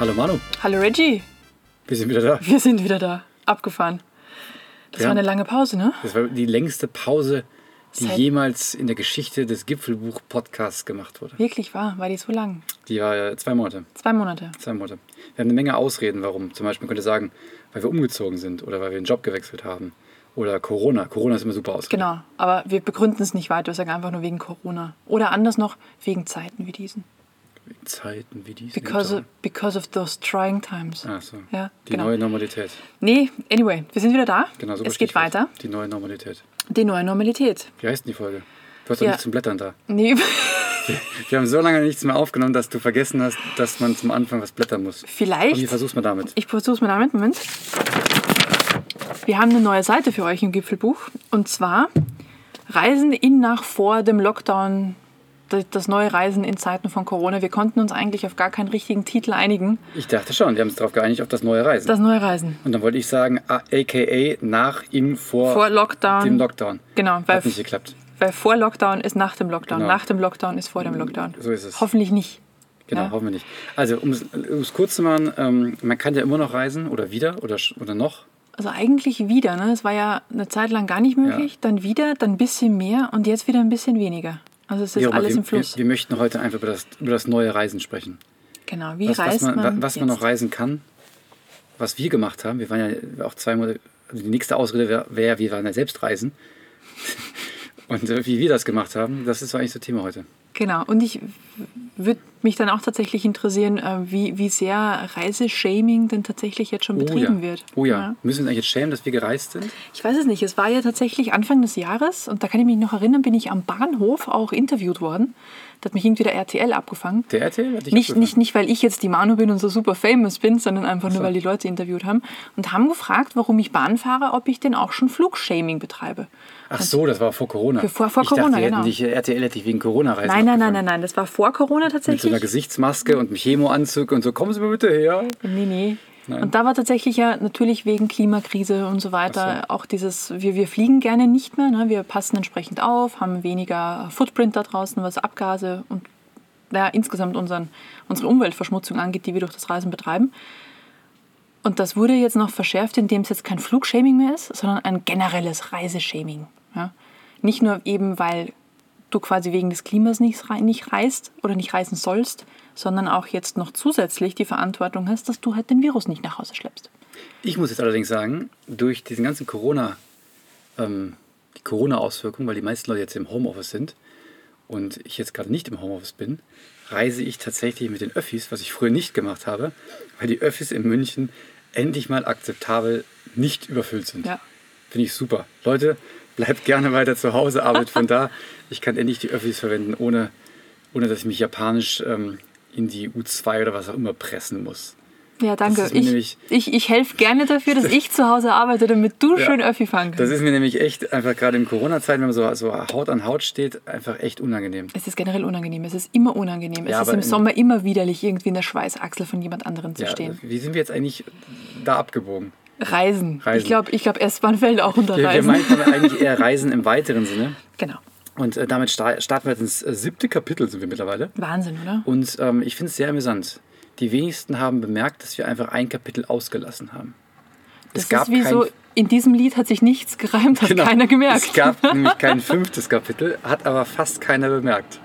Hallo Manu, Hallo Reggie, wir sind wieder da. wir sind wieder da. Abgefahren. Das Ja. war eine lange Pause, ne? Das war die längste Pause, die Seit- jemals in der Geschichte des Gipfelbuch-Podcasts gemacht wurde. Wirklich wahr, war die so lang? Die war äh, zwei Monate. Zwei Monate. Zwei Monate. Wir haben eine Menge Ausreden, warum. Zum Beispiel man könnte sagen, weil wir umgezogen sind oder weil wir den Job gewechselt haben. Oder Corona. Corona ist immer super Ausrede. Genau, aber wir begründen es nicht weiter. Wir sagen einfach nur wegen Corona. Oder anders noch, wegen Zeiten wie diesen. In Zeiten wie diese. Because of, because of those trying times. Ach so. Ja, Die genau. neue Normalität. Nee, anyway, wir sind wieder da. Genau, so es geht weiter. Die neue Normalität. Die neue Normalität. Wie heißt denn die Folge? Du hast doch Ja. nichts zum Blättern da. Nee, Wir haben so lange nichts mehr aufgenommen, dass du vergessen hast, dass man zum Anfang was blättern muss. vielleicht. Und wie versuchst du damit? Ich versuch's mal damit. Moment. Wir haben eine neue Seite für euch im Gipfelbuch. Und zwar Reisen in nach vor dem Lockdown. Das- neue Reisen in Zeiten von Corona. Wir konnten uns eigentlich auf gar keinen richtigen Titel einigen. Ich dachte schon, wir haben uns darauf geeinigt, auf das neue Reisen. Das neue Reisen. Und dann wollte ich sagen, aka nach, in, vor, Vor Lockdown. dem Lockdown. Genau, weil, Hat nicht geklappt. weil vor Lockdown ist nach dem Lockdown. Genau. Nach dem Lockdown ist vor dem Lockdown. So ist es. Hoffentlich nicht. Genau, Ja. hoffen wir nicht. Also, um es kurz zu machen, ähm, man kann ja immer noch reisen oder wieder oder, oder noch. Also eigentlich wieder. Ne? Es war ja eine Zeit lang gar nicht möglich. Dann wieder, dann ein bisschen mehr und jetzt wieder ein bisschen weniger. Also es ist immer, alles wir, im Fluss. Wir, wir möchten heute einfach über das, über das neue Reisen sprechen. genau, wie Was, was, reist man, man, was man jetzt? noch reisen kann, was wir gemacht haben. Wir waren ja auch zwei Monate, also die nächste Ausrede wäre, wär, wir waren ja selbst reisen. Und äh, wie wir das gemacht haben, das ist eigentlich das Thema heute. Genau, und ich würde mich dann auch tatsächlich interessieren, äh, wie, wie sehr Reiseshaming denn tatsächlich jetzt schon betrieben oh ja. wird. Oh ja. Müssen wir uns eigentlich jetzt schämen, dass wir gereist sind? Ich weiß es nicht. Es war ja tatsächlich Anfang des Jahres und da kann ich mich noch erinnern, bin ich am Bahnhof auch interviewt worden. Da hat mich irgendwie der RTL abgefangen. Der RTL hat dich Nicht, abgefangen. nicht, nicht, weil ich jetzt die Manu bin und so super famous bin, sondern einfach nur, so. weil die Leute interviewt haben und haben gefragt, warum ich Bahn fahre, ob ich denn auch schon Flugshaming betreibe. Ach so, das war vor Corona. Vor- vor ich dachte, Corona, hätten genau. dich, RTL hätte dich wegen Corona-Reisen Nein, nein, nein, abgefangen. nein, nein, das war vor Corona Mit so tatsächlich. einer Gesichtsmaske und einem Chemoanzug und so, kommen Sie mal bitte her. Nee, nee. Nein. Und da war tatsächlich ja natürlich wegen Klimakrise und so weiter auch dieses, wir, wir fliegen gerne nicht mehr, ne? wir passen entsprechend auf, haben weniger Footprint da draußen, was Abgase und ja, insgesamt unseren, unsere Umweltverschmutzung angeht, die wir durch das Reisen betreiben. Und das wurde jetzt noch verschärft, indem es jetzt kein Flugshaming mehr ist, sondern ein generelles Reiseshaming. Ja? Nicht nur eben, weil du quasi wegen des Klimas nicht, nicht reist oder nicht reisen sollst, sondern auch jetzt noch zusätzlich die Verantwortung hast, dass du halt den Virus nicht nach Hause schleppst. Ich muss jetzt allerdings sagen, durch diesen ganzen Corona, ähm, die Corona-Auswirkungen, weil die meisten Leute jetzt im Homeoffice sind und ich jetzt gerade nicht im Homeoffice bin, reise ich tatsächlich mit den Öffis, was ich früher nicht gemacht habe, weil die Öffis in München endlich mal akzeptabel nicht überfüllt sind. Ja. Finde ich super. Leute, bleibt gerne weiter zu Hause, arbeitet von da. Ich kann endlich die Öffis verwenden, ohne, ohne dass ich mich japanisch ähm, in die U2 oder was auch immer pressen muss. Ja, danke. ist Ich, ich, ich helfe gerne dafür, dass ich zu Hause arbeite, damit du Ja. schön Öffi fahren Das kannst. ist mir nämlich echt einfach gerade in Corona-Zeiten, wenn man so, so Haut an Haut steht, einfach echt unangenehm. Es ist generell unangenehm. Es ist immer unangenehm. Es Ja, ist aber im Sommer immer widerlich, irgendwie in der Schweißachsel von jemand anderem zu Ja, stehen. wie sind wir jetzt eigentlich da abgebogen? Reisen. Reisen. Ich glaube, ich glaub, S-Bahn fällt auch unter Wir, wir Reisen. meinten aber eigentlich eher Reisen im weiteren Sinne. genau. Und äh, damit sta starten wir jetzt ins äh, siebte Kapitel, sind wir mittlerweile. Wahnsinn, oder? Und ähm, ich finde es sehr amüsant. Die wenigsten haben bemerkt, dass wir einfach ein Kapitel ausgelassen haben. Das es gab ist wie kein, so, in diesem Lied hat sich nichts gereimt, hat Genau. keiner gemerkt. Es gab nämlich kein fünftes Kapitel, hat aber fast keiner bemerkt.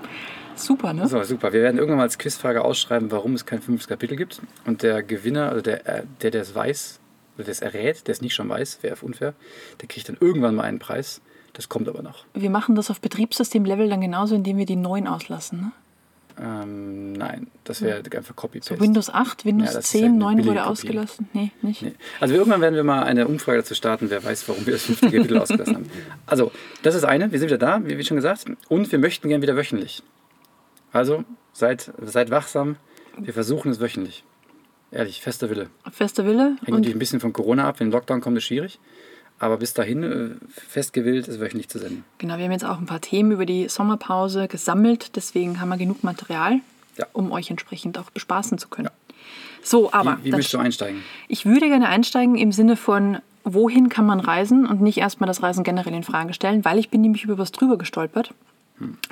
Super, ne? So, super. Wir werden irgendwann mal als Quizfrage ausschreiben, warum es kein fünftes Kapitel gibt. Und der Gewinner, also der, äh, der, der es weiß, oder der es errät, der es nicht schon weiß, wäre unfair, der kriegt dann irgendwann mal einen Preis. Das kommt aber noch. Wir machen das auf Betriebssystem-Level dann genauso, indem wir die neuen auslassen. Ne? Ähm, nein, das wäre einfach Copy-Paste. So Windows 8, Windows Ja, das ist ja 10, eine 9 billige wurde Kopie. ausgelassen. Nee, nicht. Nee. Also irgendwann werden wir mal eine Umfrage dazu starten, wer weiß, warum wir das fünfte Kapitel ausgelassen haben. Also, das ist eine, wir sind wieder da, wie, wie schon gesagt, und wir möchten gern wieder wöchentlich. Also, seid, seid wachsam, wir versuchen es wöchentlich. Ehrlich, fester Wille. Fester Wille. Hängt natürlich ein bisschen von Corona ab, wenn Lockdown kommt, ist schwierig. Aber bis dahin äh, festgewillt, es wöchentlich zu senden. Genau, wir haben jetzt auch ein paar Themen über die Sommerpause gesammelt. Deswegen haben wir genug Material, Ja. um euch entsprechend auch bespaßen zu können. So, aber Wie, wie möchtest du einsteigen? ich würde gerne einsteigen im Sinne von, wohin kann man reisen und nicht erstmal das Reisen generell in Frage stellen, weil ich bin nämlich über was drüber gestolpert.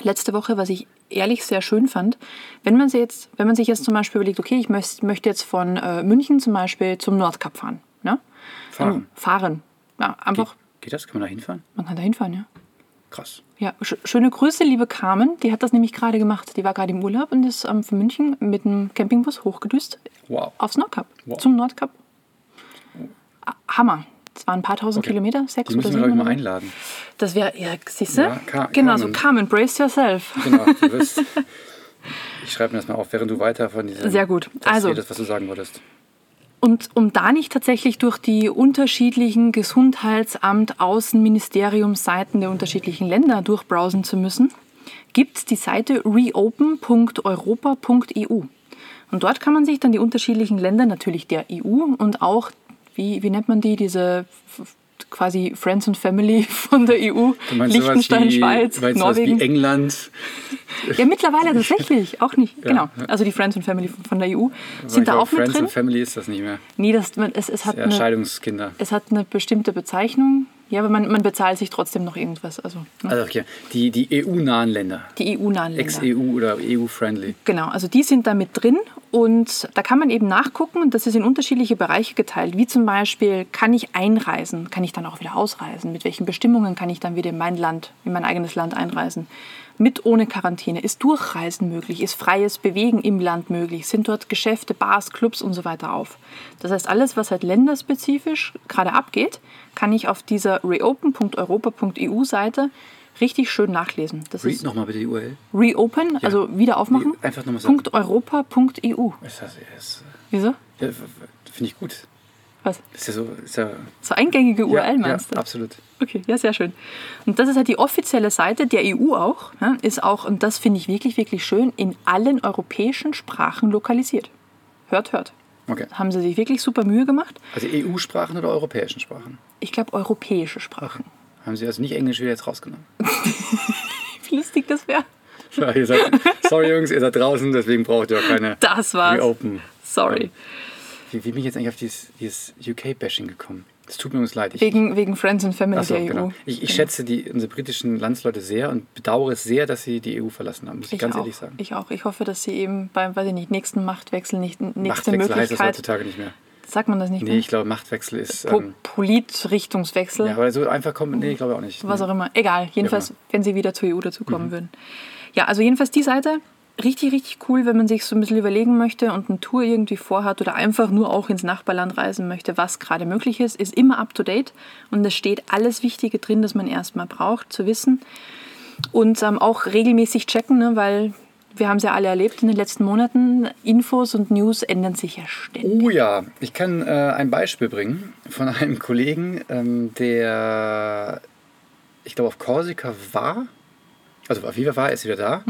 Letzte Woche, was ich ehrlich sehr schön fand. Wenn man, sich jetzt, wenn man sich jetzt zum Beispiel überlegt, okay, ich möcht, möchte jetzt von äh, München zum Beispiel zum Nordkap fahren. Ne? Fahren. Dann fahren. Ja, einfach, Geht, geht das? Kann man da hinfahren? man kann da hinfahren, ja. Krass. Ja, sch schöne Grüße, liebe Carmen. Die hat das nämlich gerade gemacht. Die war gerade im Urlaub und ist ähm, von München mit dem Campingbus hochgedüst Wow. aufs Nordkap. Wow. Zum Nordkap. Hammer. Es waren ein paar tausend Okay. Kilometer, sechs Die oder müssen sieben. ich, mal einladen. Das wäre, ja, siehst du? Ja, Ka- genau, so Carmen. Carmen, brace yourself. Genau, du wirst. Ich schreibe mir das mal auf, während du weiter von diesem. Sehr gut. Also- redest, was du sagen wolltest. Und um da nicht tatsächlich durch die unterschiedlichen Gesundheitsamt, Außenministeriumsseiten der unterschiedlichen Länder durchbrowsen zu müssen, gibt es die Seite reopen.europa.eu. Und dort kann man sich dann die unterschiedlichen Länder, natürlich der EU und auch, wie, wie nennt man die, diese quasi Friends and Family von der EU, Du meinst Liechtenstein, wie, Schweiz, meinst Norwegen. wie England. Ja, mittlerweile tatsächlich, auch nicht. Genau. Also die Friends and Family von der EU sind da auch mit Friends drin. and Family ist das nicht mehr. Nee, das, es, es, hat Ja, eine, Scheidungskinder. es hat eine bestimmte Bezeichnung. Ja, aber man, man bezahlt sich trotzdem noch irgendwas. Also ne? Also okay, die, die EU-nahen Länder. die EU-nahen Länder. Ex-EU oder EU-friendly. Genau, also die sind da mit drin und da kann man eben nachgucken und das ist in unterschiedliche Bereiche geteilt. Wie zum Beispiel, kann ich einreisen? Kann ich dann auch wieder ausreisen? Mit welchen Bestimmungen kann ich dann wieder in mein Land, in mein eigenes Land einreisen? Mit ohne Quarantäne. Ist Durchreisen möglich? Ist freies Bewegen im Land möglich? Sind dort Geschäfte, Bars, Clubs und so weiter auf? Das heißt, alles, was halt länderspezifisch gerade abgeht, kann ich auf dieser reopen.europa.eu-Seite richtig schön nachlesen. Das Read nochmal bitte die URL. reopen, also wieder aufmachen. Einfach nochmal sagen. Europa.eu. Ist das, ist, Wieso? ja, Finde ich gut. Was? Ist ja so. Ist ja, So eingängige URL ja, meinst ja, du? absolut. Okay, ja, sehr schön. Und das ist halt die offizielle Seite der EU auch. Ja, ist auch, und das finde ich wirklich, wirklich schön, in allen europäischen Sprachen lokalisiert. Hört, hört. Okay. Haben sie sich wirklich super Mühe gemacht. Also EU-Sprachen oder europäischen Sprachen? Ich glaube, europäische Sprachen. Haben Sie also nicht Englisch wieder jetzt rausgenommen? Wie lustig das wäre. Ja, sorry Jungs, ihr seid draußen, deswegen braucht ihr auch keine Das war's. Reopen. Sorry. Wie, wie bin ich jetzt eigentlich auf dieses, dieses UK-Bashing gekommen? Es tut mir übrigens leid. Ich, Wegen, wegen Friends and Family Achso, der genau. EU. Ich, ich schätze die, unsere britischen Landsleute sehr und bedauere es sehr, dass sie die EU verlassen haben, muss ich, Ich ganz auch. ehrlich sagen. Ich auch. Ich hoffe, dass sie eben beim, weiß ich nicht, nächsten Machtwechsel nicht nächste Machtwechsel heißt das Möglichkeit. heutzutage nicht mehr. Sagt man das nicht Nee, mehr? ich glaube, Machtwechsel ist. Po Ähm, Politrichtungswechsel. ja, aber so einfach kommt. Nee, ich glaube auch nicht. was nee. auch immer. Egal, jedenfalls, immer. wenn sie wieder zur EU dazukommen würden. Ja, also jedenfalls die Seite, richtig, richtig cool, wenn man sich so ein bisschen überlegen möchte und eine Tour irgendwie vorhat oder einfach nur auch ins Nachbarland reisen möchte, was gerade möglich ist, ist immer up to date und es steht alles Wichtige drin, das man erstmal braucht zu wissen. Und ähm, auch regelmäßig checken, ne, weil wir haben es ja alle erlebt in den letzten Monaten, Infos und News ändern sich ja ständig. Oh ja, ich kann äh, ein Beispiel bringen von einem Kollegen, ähm, der, ich glaube, auf Korsika war. Also auf Viva war, er ist wieder da.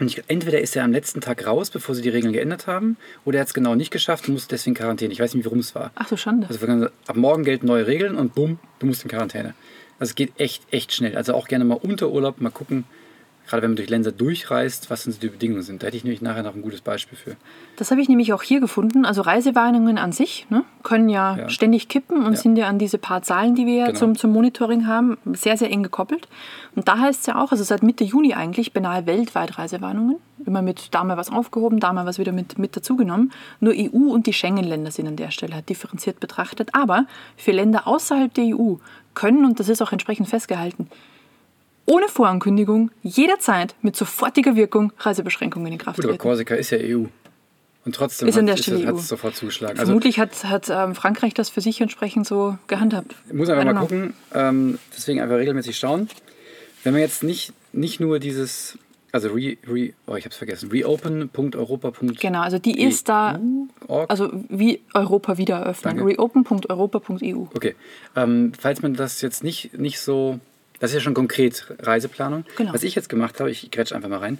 Und ich, entweder ist er am letzten Tag raus, bevor sie die Regeln geändert haben, oder er hat es genau nicht geschafft und musste deswegen Quarantäne. Ich weiß nicht, warum es war. Ach so, Schande. Also ab morgen gelten neue Regeln und bumm, du musst in Quarantäne. Also es geht echt, echt schnell. Also auch gerne mal unter Urlaub mal gucken, gerade wenn man durch Länder durchreist, was so die Bedingungen sind. Da hätte ich nämlich nachher noch ein gutes Beispiel für. Das habe ich nämlich auch hier gefunden. Also Reisewarnungen an sich ne, können ja, Ja. ständig kippen und Ja. sind ja an diese paar Zahlen, die wir ja Genau. zum, zum Monitoring haben, sehr, sehr eng gekoppelt. Und da heißt es ja auch, also seit Mitte Juni eigentlich, beinahe weltweit Reisewarnungen. Immer mit da mal was aufgehoben, da mal was wieder mit, mit dazugenommen. Nur EU und die Schengen-Länder sind an der Stelle halt differenziert betrachtet. Aber für Länder außerhalb der EU können, und das ist auch entsprechend festgehalten, ohne Vorankündigung jederzeit mit sofortiger Wirkung Reisebeschränkungen in Kraft Gut, aber treten. Korsika ist ja EU. Und trotzdem Ist hat, es, hat EU. es sofort zugeschlagen. Also Vermutlich hat, hat ähm, Frankreich das für sich entsprechend so gehandhabt. muss einfach mal know. gucken. Ähm, deswegen einfach regelmäßig schauen. Wenn man jetzt nicht, nicht nur dieses, also re, re, oh, ich habe es vergessen, reopen.europa.eu. Genau, also die ist da, also wie Europa wieder eröffnen. Reopen.europa.eu. Okay. Ähm, falls man das jetzt nicht, nicht so. Das ist ja schon konkret Reiseplanung. Genau. Was ich jetzt gemacht habe, ich grätsche einfach mal rein,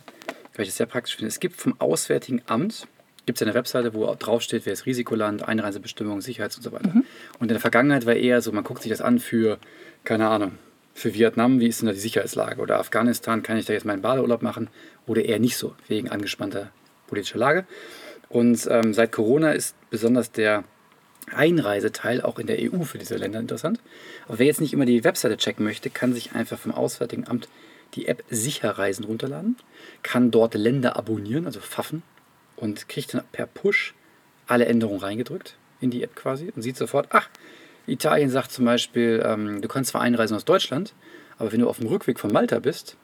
weil ich das sehr praktisch finde. Es gibt vom Auswärtigen Amt gibt es eine Webseite, wo draufsteht, wer ist Risikoland, Einreisebestimmungen, Sicherheits und so weiter. Mhm. Und in der Vergangenheit war eher so, man guckt sich das an für, keine Ahnung, für Vietnam, wie ist denn da die Sicherheitslage? Oder Afghanistan, kann ich da jetzt meinen Badeurlaub machen? Oder eher nicht so, wegen angespannter politischer Lage. Und ähm, seit Corona ist besonders der Einreiseteil auch in der EU für diese Länder interessant. Aber wer jetzt nicht immer die Webseite checken möchte, kann sich einfach vom Auswärtigen Amt die App Sicherreisen runterladen, kann dort Länder abonnieren, also Pfaffen, und kriegt dann per Push alle Änderungen reingedrückt in die App quasi und sieht sofort, ach, Italien sagt zum Beispiel, ähm, du kannst zwar einreisen aus Deutschland, aber wenn du auf dem Rückweg von Malta bist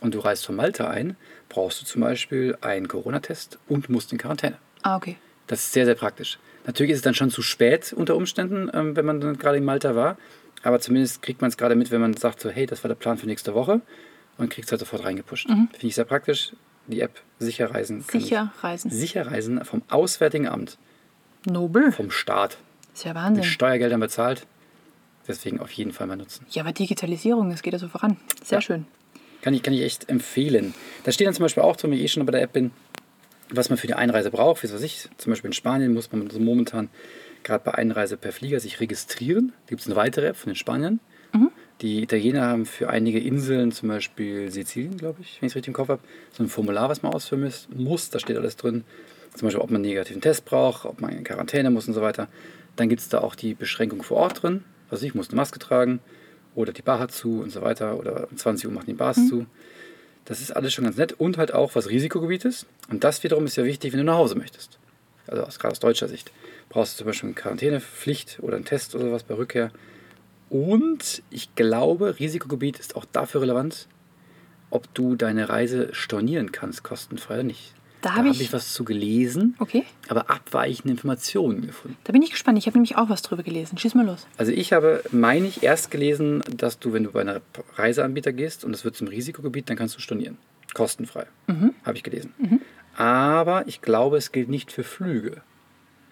und du reist von Malta ein, brauchst du zum Beispiel einen Corona-Test und musst in Quarantäne. Ah, okay. Das ist sehr, sehr praktisch. Natürlich ist es dann schon zu spät unter Umständen, ähm, wenn man dann gerade in Malta war. Aber zumindest kriegt man es gerade mit, wenn man sagt, so, hey, das war der Plan für nächste Woche und kriegt es halt sofort reingepusht. Mhm. Finde ich sehr praktisch. Die App Sicher Reisen. Sicher ich- reisen. Sicher Reisen vom Auswärtigen Amt, Nobel. vom Staat, Ist ja mit Wahnsinn. Steuergeldern bezahlt. Deswegen auf jeden Fall mal nutzen. Ja, aber Digitalisierung, das geht ja so voran. Sehr Ja. schön. Kann ich, kann ich echt empfehlen. Da steht dann zum Beispiel auch drin, wenn ich eh schon bei der App bin, was man für die Einreise braucht. Wie weiß ich, zum Beispiel in Spanien muss man so momentan gerade bei Einreise per Flieger sich registrieren. Da gibt es eine weitere App von den Spaniern. Die Italiener haben für einige Inseln, zum Beispiel Sizilien, glaube ich, wenn ich es richtig im Kopf habe, so ein Formular, was man ausfüllen muss- muss. Da steht alles drin. Zum Beispiel, ob man einen negativen Test braucht, ob man in Quarantäne muss und so weiter. Dann gibt es da auch die Beschränkung vor Ort drin. Was weiß ich muss eine Maske tragen oder die Bar hat zu und so weiter. Oder um 20 Uhr machen die Bars zu. Das ist alles schon ganz nett und halt auch was Risikogebiet ist. Und das wiederum ist ja wichtig, wenn du nach Hause möchtest. Also aus, gerade aus deutscher Sicht. Brauchst du zum Beispiel eine Quarantänepflicht oder einen Test oder sowas bei Rückkehr. Und ich glaube, Risikogebiet ist auch dafür relevant, ob du deine Reise stornieren kannst, kostenfrei oder nicht. Da habe habe ich- ich was zu gelesen, Okay. aber abweichende Informationen gefunden. Da bin ich gespannt. Ich habe nämlich auch was drüber gelesen. Schieß mal los. Also ich habe, meine ich, erst gelesen, dass du, wenn du bei einem Reiseanbieter gehst und es wird zum Risikogebiet, dann kannst du stornieren. Kostenfrei. Habe ich gelesen. Aber ich glaube, es gilt nicht für Flüge,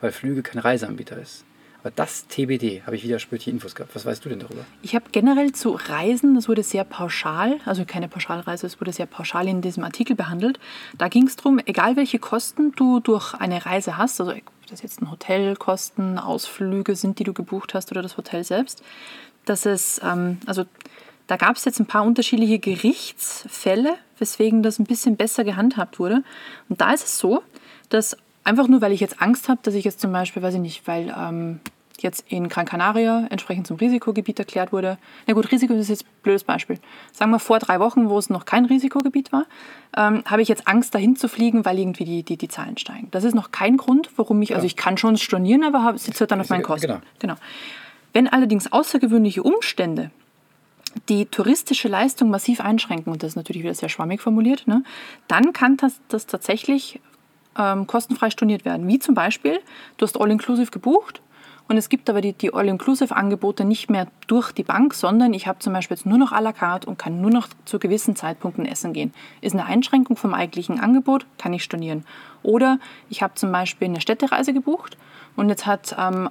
weil Flüge kein Reiseanbieter ist. Aber das TBD, habe ich wieder spürte Infos gehabt. Was weißt du denn darüber? Ich habe generell zu Reisen, das wurde sehr pauschal, also keine Pauschalreise, es wurde sehr pauschal in diesem Artikel behandelt. Da ging es darum, egal welche Kosten du durch eine Reise hast, also ob das jetzt ein Hotelkosten, Ausflüge sind, die du gebucht hast oder das Hotel selbst, dass es, ähm, also da gab es jetzt ein paar unterschiedliche Gerichtsfälle, weswegen das ein bisschen besser gehandhabt wurde. Und da ist es so, dass einfach nur, weil ich jetzt Angst habe, dass ich jetzt zum Beispiel, weiß ich nicht, weil ähm, jetzt in Gran Canaria entsprechend zum Risikogebiet erklärt wurde. Na gut, Risiko ist jetzt ein blödes Beispiel. Sagen wir vor drei Wochen, wo es noch kein Risikogebiet war, ähm, habe ich jetzt Angst, dahin zu fliegen, weil irgendwie die, die, die Zahlen steigen. Das ist noch kein Grund, warum ich, also ich kann schon stornieren, aber sitze dann auf meinen Kosten. Genau. genau. Wenn allerdings außergewöhnliche Umstände die touristische Leistung massiv einschränken, und das ist natürlich wieder sehr schwammig formuliert, ne, dann kann das, das tatsächlich ähm, kostenfrei storniert werden. Wie zum Beispiel, du hast All-Inclusive gebucht und es gibt aber die, die All-Inclusive-Angebote nicht mehr durch die Bank, sondern ich habe zum Beispiel jetzt nur noch à la carte und kann nur noch zu gewissen Zeitpunkten essen gehen. Ist eine Einschränkung vom eigentlichen Angebot, kann ich stornieren. Oder ich habe zum Beispiel eine Städtereise gebucht und jetzt hat ähm,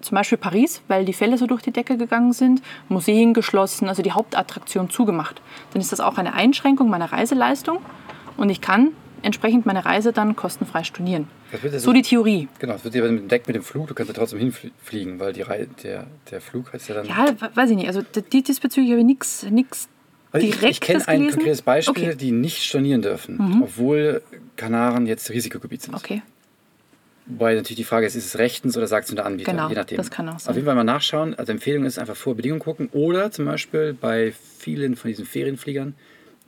zum Beispiel Paris, weil die Fälle so durch die Decke gegangen sind, Museen geschlossen, also die Hauptattraktion zugemacht. Dann ist das auch eine Einschränkung meiner Reiseleistung und ich kann entsprechend meine Reise dann kostenfrei stornieren. Das ja So die Theorie. Genau, es wird ja mit dem Deck mit dem Flug, du kannst ja trotzdem hinfliegen, weil die Rei der, der Flug heißt ja dann. Ja, we- weiß ich nicht. Also die, diesbezüglich habe ich nichts Also ich, ich kenne ein gelesen. konkretes Beispiel, Okay. Mhm. die nicht stornieren dürfen, obwohl Kanaren jetzt Risikogebiet sind. Okay. Wobei natürlich die Frage ist, ist es rechtens oder sagt es nur der Anbieter? Genau, je nachdem. das kann auch sein. Auf jeden Fall mal nachschauen. Also Empfehlung ist einfach vor Bedingungen gucken. Oder zum Beispiel bei vielen von diesen Ferienfliegern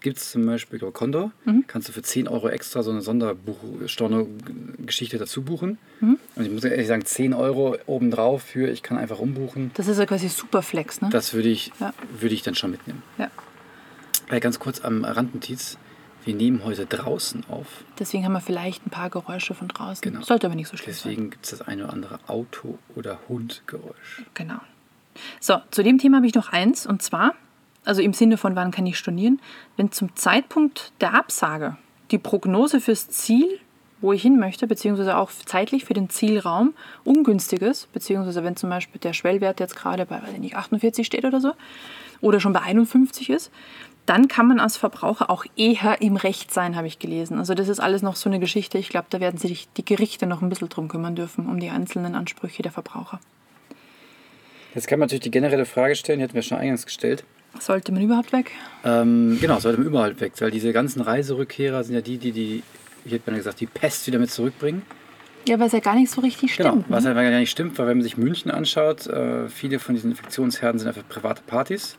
gibt es zum Beispiel, glaube Condor, Mhm. kannst du für 10 Euro extra so eine Sonderstorno-Geschichte dazu buchen. Mhm. Und ich muss ehrlich sagen, 10 Euro obendrauf für, ich kann einfach umbuchen. Das ist ja quasi Superflex, ne? Das würde ich, Ja. würde ich dann schon mitnehmen. ja. Äh, ganz kurz am Randnotiz. Wir nehmen heute draußen auf. Deswegen haben wir vielleicht ein paar Geräusche von draußen. Genau. Sollte aber nicht so schlimm sein. Deswegen gibt es das eine oder andere Auto- oder Hundgeräusch. Genau. So, zu dem Thema habe ich noch eins und zwar, also im Sinne von wann kann ich stornieren, wenn zum Zeitpunkt der Absage die Prognose fürs Ziel, wo ich hin möchte, beziehungsweise auch zeitlich für den Zielraum ungünstig ist, beziehungsweise wenn zum Beispiel der Schwellwert jetzt gerade bei weiß ich nicht, 48 steht oder so, oder schon bei 51 ist, dann kann man als Verbraucher auch eher im Recht sein, habe ich gelesen. Also das ist alles noch so eine Geschichte. Ich glaube, da werden sich die Gerichte noch ein bisschen drum kümmern dürfen, um die einzelnen Ansprüche der Verbraucher. Jetzt kann man natürlich die generelle Frage stellen, die hatten wir schon eingangs gestellt. Sollte man überhaupt weg? Ähm, genau, sollte man überall weg, weil diese ganzen Reiserückkehrer sind ja die, die, die ich hätte mal gesagt, die Pest wieder mit zurückbringen. Ja, weil es ja gar nicht so richtig Genau, stimmt. was ne? einfach gar nicht stimmt, weil wenn man sich München anschaut, äh, viele von diesen Infektionsherden sind einfach private Partys.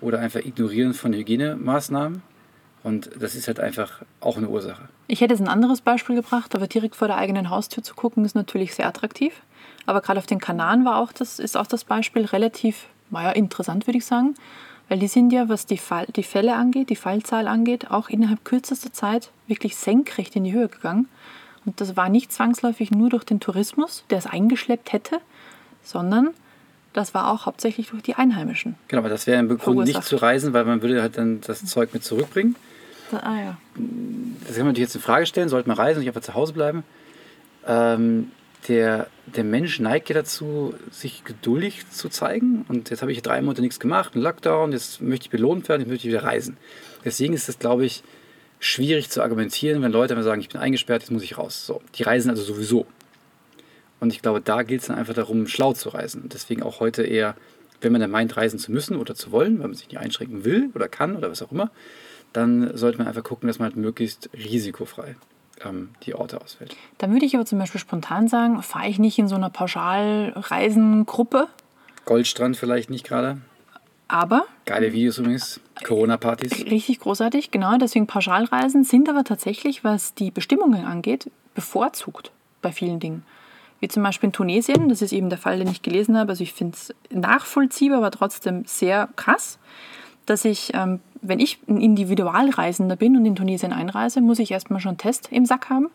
oder einfach Ignorieren von Hygienemaßnahmen. Und das ist halt einfach auch eine Ursache. Ich hätte jetzt ein anderes Beispiel gebracht, aber direkt vor der eigenen Haustür zu gucken, ist natürlich sehr attraktiv. Aber gerade auf den Kanaren war auch das, ist auch das Beispiel relativ naja, interessant, würde ich sagen. Weil die sind ja, was die, Fall, die Fälle angeht, die Fallzahl angeht, auch innerhalb kürzester Zeit wirklich senkrecht in die Höhe gegangen. Und das war nicht zwangsläufig nur durch den Tourismus, der es eingeschleppt hätte, sondern das war auch hauptsächlich durch die Einheimischen. Genau, aber das wäre im Grund nicht zu reisen, weil man würde halt dann das Zeug mit zurückbringen. Ah, ja. Das kann man natürlich jetzt in Frage stellen, sollte man reisen und nicht einfach zu Hause bleiben. Ähm, der, der Mensch neigt ja dazu, sich geduldig zu zeigen. Und jetzt habe ich drei Monate nichts gemacht, ein Lockdown, jetzt möchte ich belohnt werden, jetzt möchte ich wieder reisen. Deswegen ist es, glaube ich, schwierig zu argumentieren, wenn Leute einfach sagen, ich bin eingesperrt, jetzt muss ich raus. So, die reisen also sowieso. Und ich glaube, da geht es dann einfach darum, schlau zu reisen. Und deswegen auch heute eher, wenn man dann meint, reisen zu müssen oder zu wollen, weil man sich nicht einschränken will oder kann oder was auch immer, dann sollte man einfach gucken, dass man halt möglichst risikofrei ähm, die Orte auswählt. Dann würde ich aber zum Beispiel spontan sagen, fahre ich nicht in so einer Pauschalreisengruppe. Goldstrand vielleicht nicht gerade. Aber. Geile Videos übrigens. Corona-Partys. Richtig großartig, genau. Deswegen Pauschalreisen sind aber tatsächlich, was die Bestimmungen angeht, bevorzugt bei vielen Dingen. Wie zum Beispiel in Tunesien, das ist eben der Fall, den ich gelesen habe. Also ich finde es nachvollziehbar, aber trotzdem sehr krass, dass ich ähm, wenn ich ein Individualreisender bin und in Tunesien einreise, muss ich erstmal schon einen Test im Sack haben,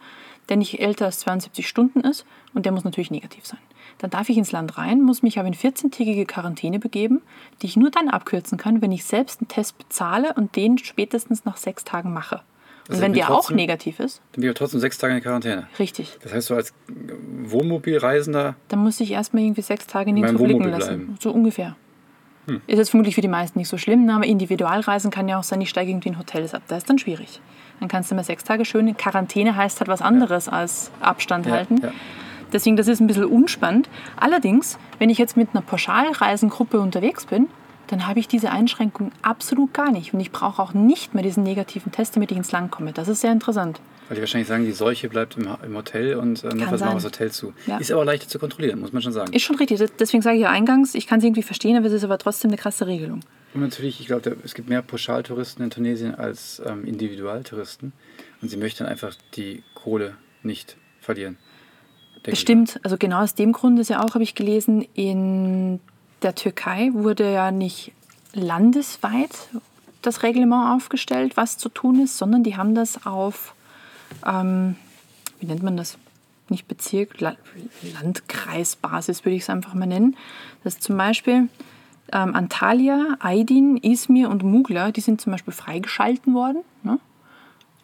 der nicht älter als 72 Stunden ist und der muss natürlich negativ sein. Dann darf ich ins Land rein, muss mich aber in 14-tägige Quarantäne begeben, die ich nur dann abkürzen kann, wenn ich selbst einen Test bezahle und den spätestens nach sechs Tagen mache. Und also wenn der trotzdem, auch negativ ist. Dann bin ich trotzdem sechs Tage in Quarantäne. Richtig. Das heißt, so als Wohnmobilreisender. Dann muss ich erstmal irgendwie sechs Tage in den Zug blicken lassen. Bleiben. So ungefähr. Hm. Ist jetzt vermutlich für die meisten nicht so schlimm, aber Individualreisen kann ja auch sein, ich steige irgendwie in Hotels ab. Das ist dann schwierig. Dann kannst du mal sechs Tage schön. in Quarantäne heißt halt was anderes ja. als Abstand ja, halten. Ja. Deswegen, das ist ein bisschen unspannend. Allerdings, wenn ich jetzt mit einer Pauschalreisengruppe unterwegs bin, dann habe ich diese Einschränkung absolut gar nicht. Und ich brauche auch nicht mehr diesen negativen Test, damit ich ins Land komme. Das ist sehr interessant. Weil die wahrscheinlich sagen, die Seuche bleibt im, im Hotel und äh, was machen das Hotel zu. Ja. Ist aber leichter zu kontrollieren, muss man schon sagen. Ist schon richtig. Deswegen sage ich ja eingangs, ich kann es irgendwie verstehen, aber es ist aber trotzdem eine krasse Regelung. Und natürlich, ich glaube, es gibt mehr Pauschaltouristen in Tunesien als ähm, Individualtouristen. Und sie möchten einfach die Kohle nicht verlieren. Das stimmt. Also genau aus dem Grund ist ja auch, habe ich gelesen, in der Türkei wurde ja nicht landesweit das Reglement aufgestellt, was zu tun ist, sondern die haben das auf ähm, wie nennt man das? Nicht Bezirk, La Landkreisbasis würde ich es einfach mal nennen. Das ist zum Beispiel ähm, Antalya, Aydin, Izmir und Mugla, die sind zum Beispiel freigeschalten worden. Ne?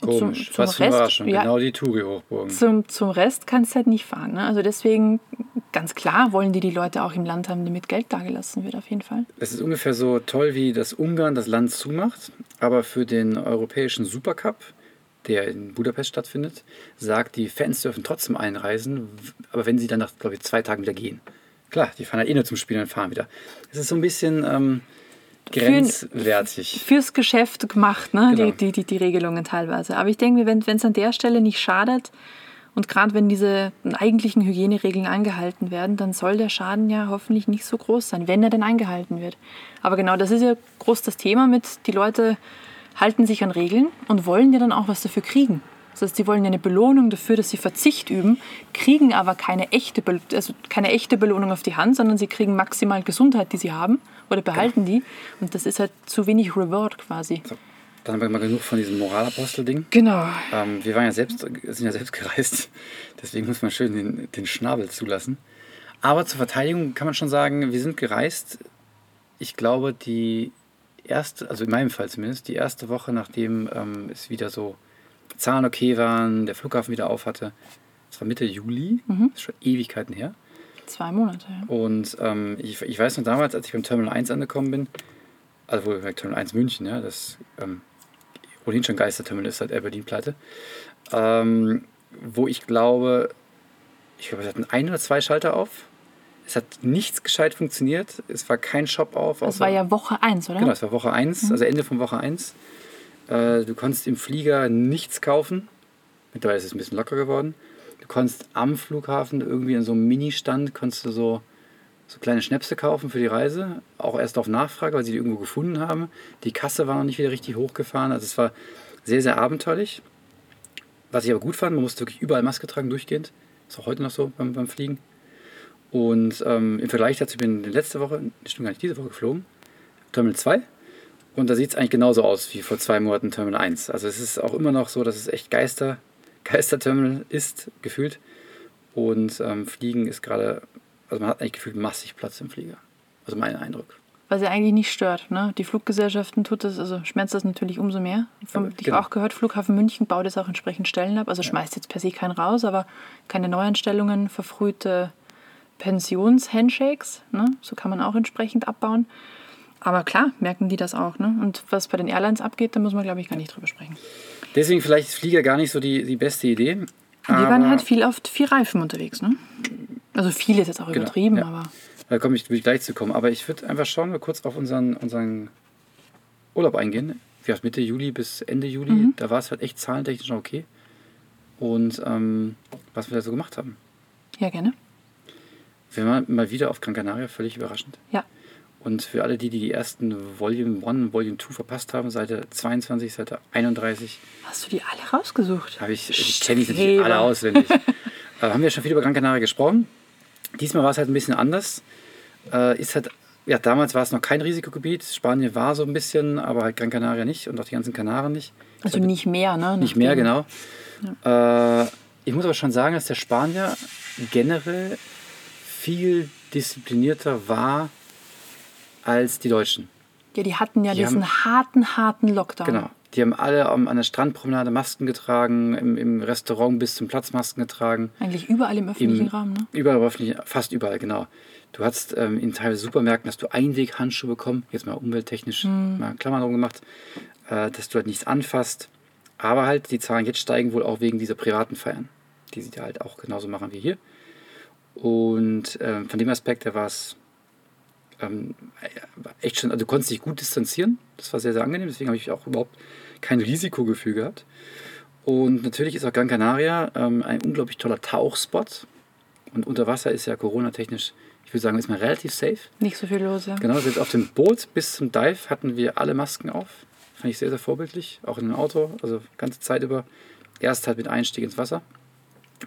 Komisch, zum, zum was für Rest, Überraschung, ja, genau die Touri-Hochburgen. Zum, zum Rest kannst du halt nicht fahren. Ne? Also deswegen, ganz klar, wollen die die Leute auch im Land haben, damit Geld dagelassen wird, auf jeden Fall. Es ist ungefähr so toll, wie das Ungarn das Land zumacht, aber für den europäischen Supercup der in Budapest stattfindet, sagt, die Fans dürfen trotzdem einreisen, aber wenn sie dann nach, glaube ich, zwei Tagen wieder gehen. Klar, die fahren halt eh nur zum Spielen und fahren wieder. Es ist so ein bisschen ähm, grenzwertig. Für, fürs Geschäft gemacht, ne? Genau. Die, die, die, Regelungen teilweise. Aber ich denke, wenn es an der Stelle nicht schadet und gerade wenn diese eigentlichen Hygieneregeln eingehalten werden, dann soll der Schaden ja hoffentlich nicht so groß sein, wenn er denn eingehalten wird. Aber genau das ist ja groß das Thema mit, die Leute halten sich an Regeln und wollen ja dann auch was dafür kriegen. Das heißt, sie wollen eine Belohnung dafür, dass sie Verzicht üben, kriegen aber keine echte, also keine echte Belohnung auf die Hand, sondern sie kriegen maximal Gesundheit, die sie haben oder behalten die. Und das ist halt zu wenig Reward quasi. So, dann haben wir mal genug von diesem Moralapostel-Ding. Genau. Ähm, wir waren ja selbst, sind ja selbst gereist, deswegen muss man schön den, den Schnabel zulassen. Aber zur Verteidigung kann man schon sagen, wir sind gereist. Ich glaube, die erste, also in meinem Fall zumindest, die erste Woche, nachdem ähm, es wieder so Zahlen okay waren, der Flughafen wieder auf hatte, das war Mitte Juli, mhm. das ist schon Ewigkeiten her. Zwei Monate, ja. Und ähm, ich, ich weiß noch damals, als ich beim Terminal 1 angekommen bin, also wo bei Terminal 1 München, ja, das ähm, ohnehin schon Geisterterminal ist, seit Air Berlin pleite, ähm, wo ich glaube, ich glaube, wir hatten ein oder zwei Schalter auf es hat nichts gescheit funktioniert. Es war kein Shop auf. Das war ja Woche 1, oder? Genau, es war Woche 1, mhm. also Ende von Woche 1. Äh, du konntest im Flieger nichts kaufen. Mittlerweile ist es ein bisschen locker geworden. Du konntest am Flughafen irgendwie in so einem Mini-Stand, konntest du so, so kleine Schnäpse kaufen für die Reise. Auch erst auf Nachfrage, weil sie die irgendwo gefunden haben. Die Kasse war noch nicht wieder richtig hochgefahren. Also es war sehr, sehr abenteuerlich. Was ich aber gut fand, man musste wirklich überall Maske tragen, durchgehend. Ist auch heute noch so beim, beim Fliegen. Und ähm, im Vergleich dazu bin ich letzte Woche, stimmt gar nicht, diese Woche geflogen, Terminal 2. Und da sieht es eigentlich genauso aus wie vor zwei Monaten Terminal 1. Also es ist auch immer noch so, dass es echt Geister, Geisterterminal ist, gefühlt. Und ähm, Fliegen ist gerade, also man hat eigentlich gefühlt massig Platz im Flieger. Also mein Eindruck. Was ja eigentlich nicht stört. Ne? Die Fluggesellschaften tut das, also schmerzt das natürlich umso mehr. Vom, Aber, Ich genau. habe auch gehört, Flughafen München baut jetzt auch entsprechend Stellen ab. Also schmeißt jetzt per se keinen raus, aber keine Neuanstellungen, verfrühte Pensionshandshakes. Ne? So kann man auch entsprechend abbauen. Aber klar, merken die das auch. Ne? Und was bei den Airlines abgeht, da muss man, glaube ich, gar nicht drüber sprechen. Deswegen vielleicht ist Flieger gar nicht so die, die beste Idee. Die waren halt viel auf vier Reifen unterwegs. Ne? Also viel ist jetzt auch Genau, übertrieben, ja. aber Da komme ich, will ich gleich zu kommen. Aber ich würde einfach schauen, wir kurz auf unseren, unseren Urlaub eingehen. Gesagt, Mitte Juli bis Ende Juli, Mhm. da war es halt echt zahlentechnisch noch okay. Und ähm, was wir da so gemacht haben. ja, gerne. Wir waren mal wieder auf Gran Canaria, völlig überraschend. Ja. Und für alle die, die die ersten Volume 1 und Volume 2 verpasst haben, Seite 22, Seite 31, Hast du die alle rausgesucht? habe ich, die kenne ich natürlich alle auswendig. äh, haben wir schon viel über Gran Canaria gesprochen. Diesmal war es halt ein bisschen anders. Äh, ist halt, ja, damals war es noch kein Risikogebiet. Spanien war so ein bisschen, aber halt Gran Canaria nicht und auch die ganzen Kanaren nicht. Also nicht mehr, ne? Nicht mehr, genau. Äh, ich muss aber schon sagen, dass der Spanier generell viel disziplinierter war als die Deutschen. Ja, die hatten ja Die diesen harten, harten Lockdown. Genau. Die haben alle an der Strandpromenade Masken getragen, im, im Restaurant bis zum Platz Masken getragen. Eigentlich überall im öffentlichen Im- Raum, ne? Überall, aber öffentlich- fast überall, genau. Du hast ähm, in teilweise Supermärkten hast du Einweghandschuhe bekommen, jetzt mal umwelttechnisch mal Klammern drum gemacht, äh, dass du halt nichts anfasst. Aber halt, die Zahlen jetzt steigen wohl auch wegen dieser privaten Feiern, die sie da halt auch genauso machen wie hier. Und ähm, von dem Aspekt her war es ähm, echt schon, also du konntest dich gut distanzieren. Das war sehr, sehr angenehm, deswegen habe ich auch überhaupt kein Risikogefühl gehabt. Und natürlich ist auch Gran Canaria ähm, ein unglaublich toller Tauchspot. Und unter Wasser ist ja Corona-technisch, ich würde sagen, ist man relativ safe. Nicht so viel los, ja. Genau, selbst auf dem Boot bis zum Dive hatten wir alle Masken auf. Fand ich sehr, sehr vorbildlich. Auch in dem Auto, also ganze Zeit über. Erst halt mit Einstieg ins Wasser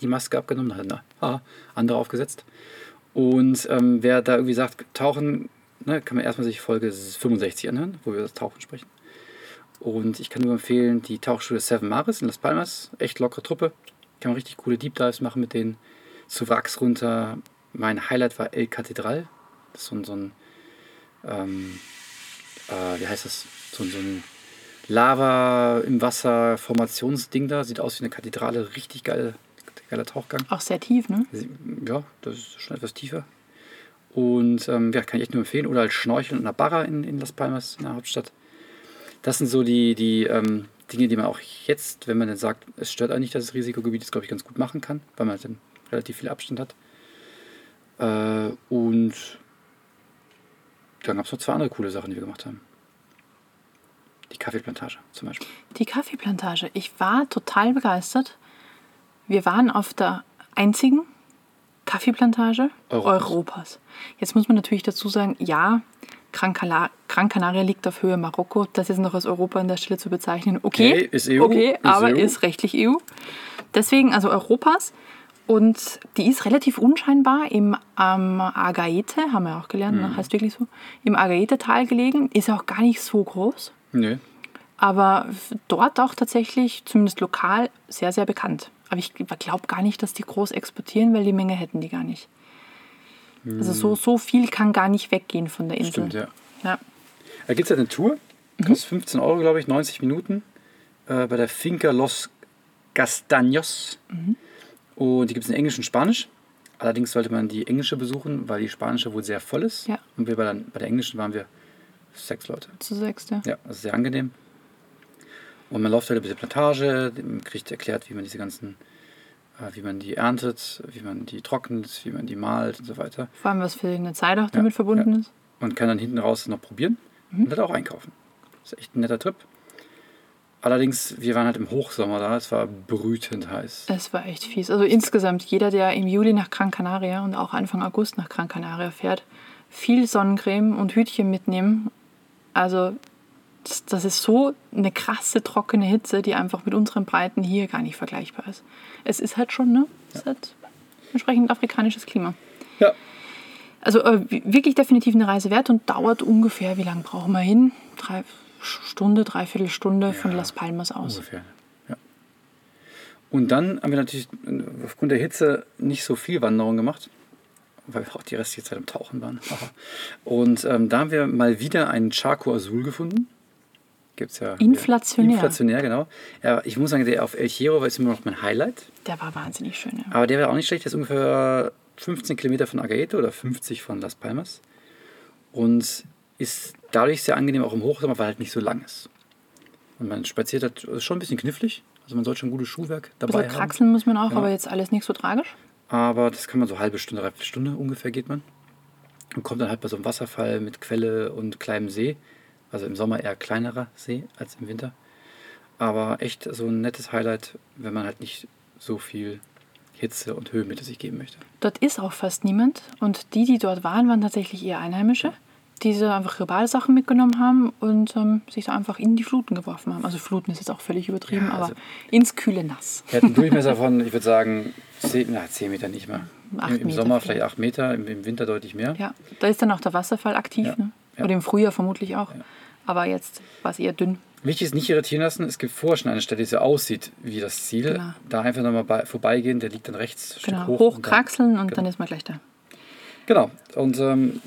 die Maske abgenommen, dann hat eine andere aufgesetzt. Und ähm, wer da irgendwie sagt, tauchen, ne, kann man erstmal sich Folge 65 anhören, wo wir das Tauchen sprechen. Und ich kann nur empfehlen, die Tauchschule Seven Maris in Las Palmas, echt lockere Truppe. Kann man richtig coole Deep Dives machen mit denen. Zu Wracks runter. Mein Highlight war El Catedral. Das ist so ein, so ein ähm, äh, wie heißt das? So, so ein Lava im Wasser Formationsding da. Sieht aus wie eine Kathedrale. Richtig geil, geiler Tauchgang. Auch sehr tief, ne? Ja, das ist schon etwas tiefer. Und ähm, ja, kann ich echt nur empfehlen. Oder als Schnorcheln in der Barra in, in Las Palmas, in der Hauptstadt. Das sind so die, die ähm, Dinge, die man auch jetzt, wenn man dann sagt, es stört eigentlich, dass es Risikogebiet ist, glaube ich, ganz gut machen kann, weil man dann relativ viel Abstand hat. Äh, und dann gab es noch zwei andere coole Sachen, die wir gemacht haben. Die Kaffeeplantage zum Beispiel. Die Kaffeeplantage. Ich war total begeistert. Wir waren auf der einzigen Kaffeeplantage Europas. Europas. Jetzt muss man natürlich dazu sagen, ja, Gran, Cala- Gran Canaria liegt auf Höhe Marokko. Das ist noch als Europa an der Stelle zu bezeichnen. Okay, Okay, ist EU, okay ist aber EU. ist rechtlich EU. Deswegen also Europas. Und die ist relativ unscheinbar im ähm, Agaete, haben wir auch gelernt, Mhm. ne? heißt wirklich so, im Agaete-Tal gelegen. Ist auch gar nicht so groß Nö. aber dort auch tatsächlich, zumindest lokal, sehr, sehr bekannt. Aber ich glaube gar nicht, dass die groß exportieren, weil die Menge hätten die gar nicht. Also so, so viel kann gar nicht weggehen von der Insel. Hm. Stimmt, ja. ja. Da gibt es halt eine Tour, kostet 15 Euro, glaube ich, 90 Minuten, äh, bei der Finca Los Castaños. Und die gibt es in Englisch und Spanisch. Allerdings sollte man die englische besuchen, weil die spanische wohl sehr voll ist. Ja. Und wir bei der, bei der englischen waren wir sechs Leute. Zu sechst, ja. Ja, das ist sehr angenehm. Und man läuft halt über die Plantage, kriegt erklärt, wie man diese ganzen, äh, wie man die erntet, wie man die trocknet, wie man die malt und so weiter. Vor allem, was für eine Zeit auch damit verbunden ja. ist. und kann dann hinten raus noch probieren und dann auch einkaufen. Das ist echt ein netter Trip. Allerdings, wir waren halt im Hochsommer da, es war brütend heiß. Es war echt fies. Also insgesamt, jeder, der im Juli nach Gran Canaria und auch Anfang August nach Gran Canaria fährt, viel Sonnencreme und Hütchen mitnehmen. Also das, ist so eine krasse, trockene Hitze, die einfach mit unseren Breiten hier gar nicht vergleichbar ist. Es ist halt schon, ne? Es ist halt entsprechend afrikanisches Klima. Ja. Also äh, wirklich definitiv eine Reise wert und dauert ungefähr, wie lange brauchen wir hin? Drei Stunde, dreiviertel Stunde von Ja, Las Palmas aus. Ungefähr. Ja. Und dann haben wir natürlich äh, aufgrund der Hitze nicht so viel Wanderung gemacht, weil wir auch die restliche Zeit am Tauchen waren. Und ähm, da haben wir mal wieder einen Charco Azul gefunden. Gibt's ja. Inflationär. Inflationär, genau. Ja, ich muss sagen, der auf El Hierro war jetzt immer noch mein Highlight. Der war wahnsinnig schön. Ja. Aber der wäre auch nicht schlecht. Der ist ungefähr 15 Kilometer von Agaete oder 50 von Las Palmas. Und ist dadurch sehr angenehm, auch im Hochsommer, weil halt nicht so lang ist. Und man spaziert halt, ist schon ein bisschen knifflig. Also man sollte schon gutes Schuhwerk Ein dabei bisschen haben. kraxeln muss man auch, Genau. aber jetzt alles nicht so tragisch. Aber das kann man so halbe Stunde, dreiviertel Stunde ungefähr geht man. Und kommt dann halt bei so einem Wasserfall mit Quelle und kleinem See. Also im Sommer eher kleinerer See als im Winter. Aber echt so ein nettes Highlight, wenn man halt nicht so viel Hitze und Höhenmeter sich geben möchte. Dort ist auch fast niemand. Und die, die dort waren, waren tatsächlich eher Einheimische, die so einfach ihre Badesachen mitgenommen haben und ähm, sich da einfach in die Fluten geworfen haben. Also Fluten ist jetzt auch völlig übertrieben, Ja, aber also- ins kühle Nass. Hat einen Durchmesser von, ich würde sagen, 10, na, 10 Meter nicht mehr. Im, im Sommer vielleicht. vielleicht 8 Meter, im, im Winter deutlich mehr. Ja, da ist dann auch der Wasserfall aktiv. Ja. Ne? Ja. Oder im Frühjahr vermutlich auch. Aber jetzt war es eher dünn. Wichtig ist nicht irritieren lassen, es gibt vorher schon eine Stelle, die so aussieht wie das Ziel. Genau. Da einfach nochmal bei, vorbeigehen, der liegt dann rechts Genau, hoch. hoch, und dann- und genau. dann ist man gleich da. Genau. Und ähm,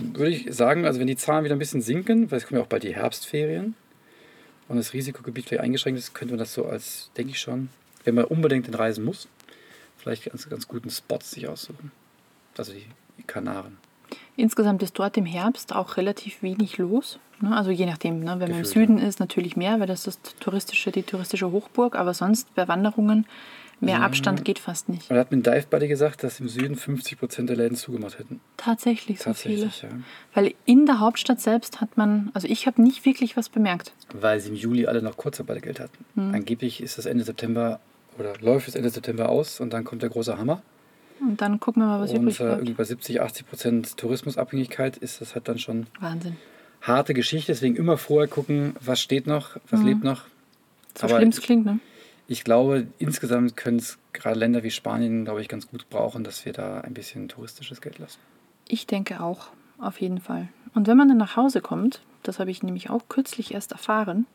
würde ich sagen, also wenn die Zahlen wieder ein bisschen sinken, weil es kommen ja auch bald die Herbstferien und das Risikogebiet vielleicht eingeschränkt ist, könnte man das so als, denke ich schon, wenn man unbedingt reisen muss, vielleicht ganz, ganz guten Spots sich aussuchen. Also die Kanaren. Insgesamt ist dort im Herbst auch relativ wenig los. Ne? Also je nachdem, ne? wenn man im Süden ist, natürlich mehr, weil das ist touristische, die touristische Hochburg. Aber sonst bei Wanderungen mehr Abstand geht fast nicht. Und da hat mir ein Dive Buddy gesagt, dass im Süden 50% der Läden zugemacht hätten. Tatsächlich so viele. Tatsächlich, ja. Weil in der Hauptstadt selbst hat man, also ich habe nicht wirklich was bemerkt. Weil sie im Juli alle noch Kurzarbeitergeld hatten. Hm. Angeblich ist das Ende September oder läuft es Ende September aus und dann kommt der große Hammer. Und dann gucken wir mal, was und übrig äh, bleibt. bei 70, 80 Prozent Tourismusabhängigkeit ist das halt dann schon Wahnsinn. harte Geschichte. Deswegen immer vorher gucken, was steht noch, was lebt noch. So Aber schlimm es klingt, ne? Ich glaube, insgesamt können es gerade Länder wie Spanien, glaube ich, ganz gut brauchen, dass wir da ein bisschen touristisches Geld lassen. Ich denke auch, auf jeden Fall. Und wenn man dann nach Hause kommt, das habe ich nämlich auch kürzlich erst erfahren,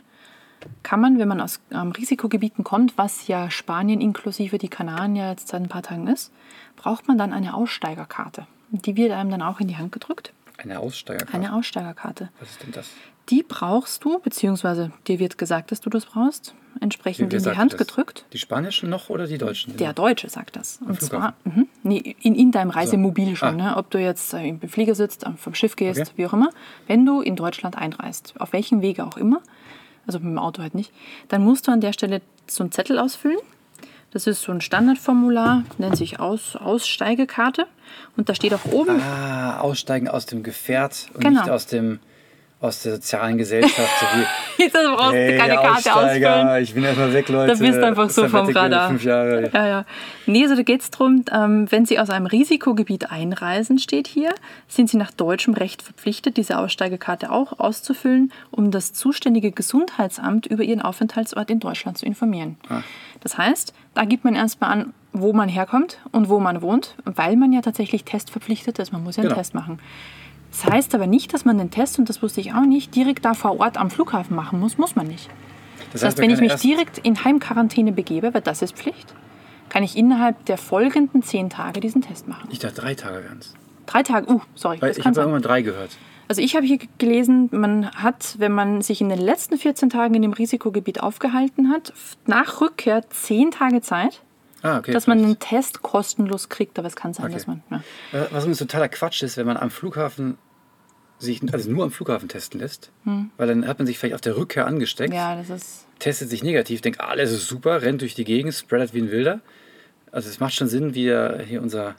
kann man, wenn man aus ähm, Risikogebieten kommt, was ja Spanien inklusive die Kanaren ja jetzt seit ein paar Tagen ist, braucht man dann eine Aussteigerkarte. Und Die wird einem dann auch in die Hand gedrückt. Eine Aussteigerkarte. Eine Aussteigerkarte. was ist denn das? Die brauchst du, beziehungsweise dir wird gesagt, dass du das brauchst, entsprechend in die Hand das? gedrückt. Die spanischen noch oder die deutschen? Der Deutsche sagt das. Und zwar Flughafen? mhm, nee, in, in deinem Reisemobil schon. Ah. Ne? Ob du jetzt äh, im Flieger sitzt, am- vom Schiff gehst, Okay. wie auch immer. Wenn du in Deutschland einreist, auf welchem Wege auch immer, also mit dem Auto halt nicht, dann musst du an der Stelle so einen Zettel ausfüllen. Das ist so ein Standardformular, nennt sich Aus, Aussteigekarte. Und da steht auch oben, Ah, aussteigen aus dem Gefährt und Genau. nicht aus dem aus der sozialen Gesellschaft. So wie, da brauchst du hey, keine Karte ausfüllen. ich bin erstmal weg, Leute. Da bist du einfach so vom Radar. Fünf Jahre. Ja, ja. Nee, also da geht es darum, ähm, wenn Sie aus einem Risikogebiet einreisen, steht hier, sind Sie nach deutschem Recht verpflichtet, diese Aussteigekarte auch auszufüllen, um das zuständige Gesundheitsamt über Ihren Aufenthaltsort in Deutschland zu informieren. Das heißt, da gibt man erstmal an, wo man herkommt und wo man wohnt, weil man ja tatsächlich testverpflichtet ist. Man muss ja einen Genau. Test machen. Das heißt aber nicht, dass man den Test, und das wusste ich auch nicht, direkt da vor Ort am Flughafen machen muss. Muss man nicht. Das heißt, wir wenn ich mich direkt in Heimquarantäne begebe, weil das ist Pflicht, kann ich innerhalb der folgenden zehn Tage diesen Test machen. Ich dachte drei Tage wären es. Drei Tage, uh, sorry, Weil das ich kann habe irgendwann drei gehört. Also ich habe hier gelesen, man hat, wenn man sich in den letzten 14 Tagen in dem Risikogebiet aufgehalten hat, nach Rückkehr zehn Tage Zeit, Ah, okay. dass man einen Test kostenlos kriegt. Aber es kann sein, Okay. dass man... Ja. Äh, Was übrigens totaler Quatsch ist, wenn man am Flughafen sich also nur am Flughafen testen lässt, weil dann hat man sich vielleicht auf der Rückkehr angesteckt, Hm. ja, das ist... testet sich negativ, denkt, ah, alles ist super, rennt durch die Gegend, spreadet wie ein Wilder. Also es macht schon Sinn, wie hier unser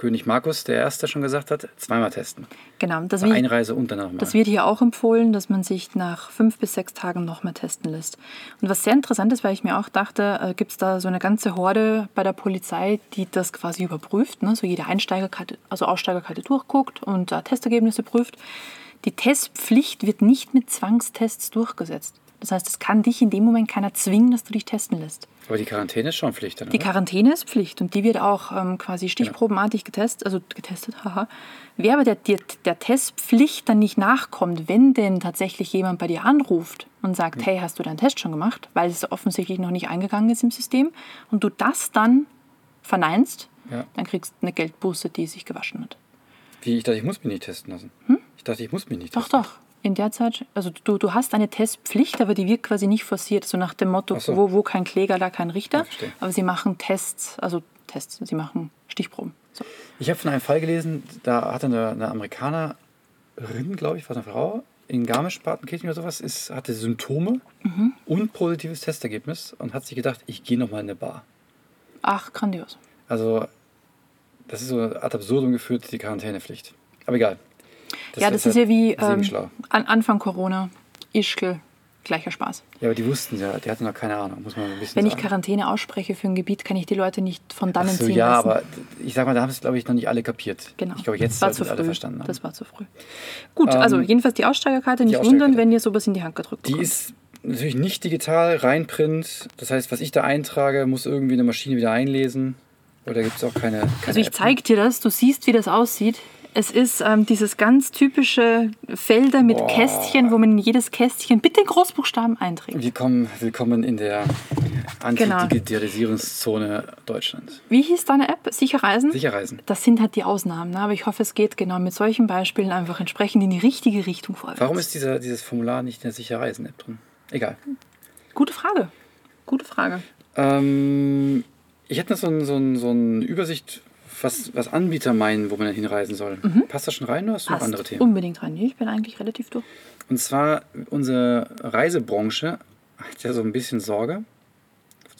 König Markus der Erste schon gesagt hat, zweimal testen. Genau, das wird, Einreise und danach mal. das wird hier auch empfohlen, dass man sich nach fünf bis sechs Tagen nochmal testen lässt. Und was sehr interessant ist, weil ich mir auch dachte, äh, gibt es da so eine ganze Horde bei der Polizei, die das quasi überprüft, ne? so jede Einsteigerkarte, also Aussteigerkarte durchguckt und äh, Testergebnisse prüft. Die Testpflicht wird nicht mit Zwangstests durchgesetzt. Das heißt, es kann dich in dem Moment keiner zwingen, dass du dich testen lässt. Aber die Quarantäne ist schon Pflicht, dann, Die oder? Quarantäne ist Pflicht und die wird auch ähm, quasi stichprobenartig getestet, also getestet, haha. Wer aber der, der, der Testpflicht dann nicht nachkommt, wenn denn tatsächlich jemand bei dir anruft und sagt, hey, hast du deinen Test schon gemacht, weil es offensichtlich noch nicht eingegangen ist im System und du das dann verneinst, Ja. dann kriegst du eine Geldbuße, die sich gewaschen hat. Wie, ich dachte, ich muss mich nicht testen lassen. Ich dachte, ich muss mich nicht Doch, testen. doch. In der Zeit, also du, du hast eine Testpflicht, aber die wird quasi nicht forciert, so nach dem Motto, so. wo, wo kein Kläger, da kein Richter. Aber sie machen Tests, also Tests, sie machen Stichproben. So. Ich habe von einem Fall gelesen, da hatte eine, eine Amerikanerin, glaube ich, war eine Frau, in Garmisch-Partenkirchen oder sowas, ist, hatte Symptome Mhm. und positives Testergebnis und hat sich gedacht, ich gehe nochmal in eine Bar. Ach, grandios. Also, das ist so ad absurdum geführt, die Quarantänepflicht. Aber egal. Ja, das ist ja wie ähm, an Anfang Corona, Ischgl, gleicher Spaß. Ja, aber die wussten ja, die hatten noch keine Ahnung, muss man ein bisschen Wenn ich sagen. Quarantäne ausspreche für ein Gebiet, kann ich die Leute nicht von dannen so, ziehen ja, lassen. aber ich sag mal, da haben es, glaube ich, noch nicht alle kapiert. Genau. Ich glaube, jetzt zu es alle verstanden haben. Das war zu früh. Gut, also jedenfalls die Aussteigerkarte. Nicht Aussteigerkarte. wundern, wenn ihr sowas in die Hand gedrückt Die bekommt. ist natürlich nicht digital, rein Print. Das heißt, was ich da eintrage, muss irgendwie eine Maschine wieder einlesen. Oder gibt es auch keine, keine Also ich App? zeige dir das, du siehst, wie das aussieht. Es ist ähm, dieses ganz typische Felder mit Boah. Kästchen, wo man in jedes Kästchen bitte Großbuchstaben einträgt. Willkommen, willkommen in der Genau. Antidigitalisierungszone Deutschlands. Wie hieß deine App? Sicher Reisen? Sicher reisen. Das sind halt die Ausnahmen, ne? aber ich hoffe, es geht genau mit solchen Beispielen einfach entsprechend in die richtige Richtung vorwärts. Warum ist dieser, dieses Formular nicht in der Sicher Reisen App drin? Egal. Gute Frage. Gute Frage. Ähm, ich hätte noch so, ein, so, ein, so eine Übersicht, was, was Anbieter meinen, wo man dann hinreisen soll. Passt das schon rein oder hast du noch Mhm. Andere Themen? unbedingt rein. Nee, Ich bin eigentlich relativ durch. Und zwar unsere Reisebranche hat ja so ein bisschen Sorge,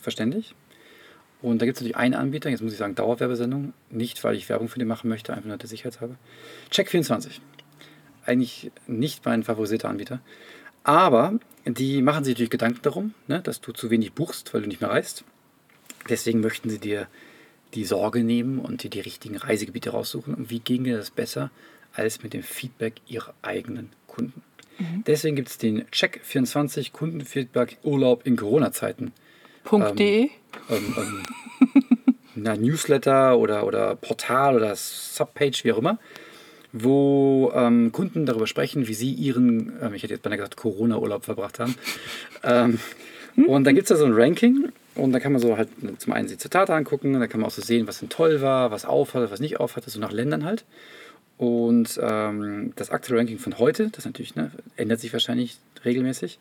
verständlich. Und da gibt es natürlich einen Anbieter, jetzt muss ich sagen Dauerwerbesendung, nicht weil ich Werbung für den machen möchte, einfach nur der Sicherheit halber. Check24. Eigentlich nicht mein favorisierter Anbieter. Aber die machen sich natürlich Gedanken darum, ne, dass du zu wenig buchst, weil du nicht mehr reist. Deswegen möchten sie dir die Sorge nehmen und dir die richtigen Reisegebiete raussuchen. Und wie ginge das besser als mit dem Feedback ihrer eigenen Kunden? Deswegen gibt es den Check24 Kundenfeedback Urlaub in Corona-Zeiten. Punkt.de. Ähm, ähm, na, Newsletter oder, oder Portal oder Subpage, wie auch immer, wo ähm, Kunden darüber sprechen, wie sie ihren, ähm, ich hätte jetzt beinahe gesagt, Corona-Urlaub verbracht haben. ähm, und da gibt es da so ein Ranking und da kann man so halt zum einen die Zitate angucken, da kann man auch so sehen, was denn toll war, was aufhatte, was nicht aufhatte, so nach Ländern halt. Und ähm, das aktuelle Ranking von heute, das natürlich ne, ändert sich wahrscheinlich regelmäßig,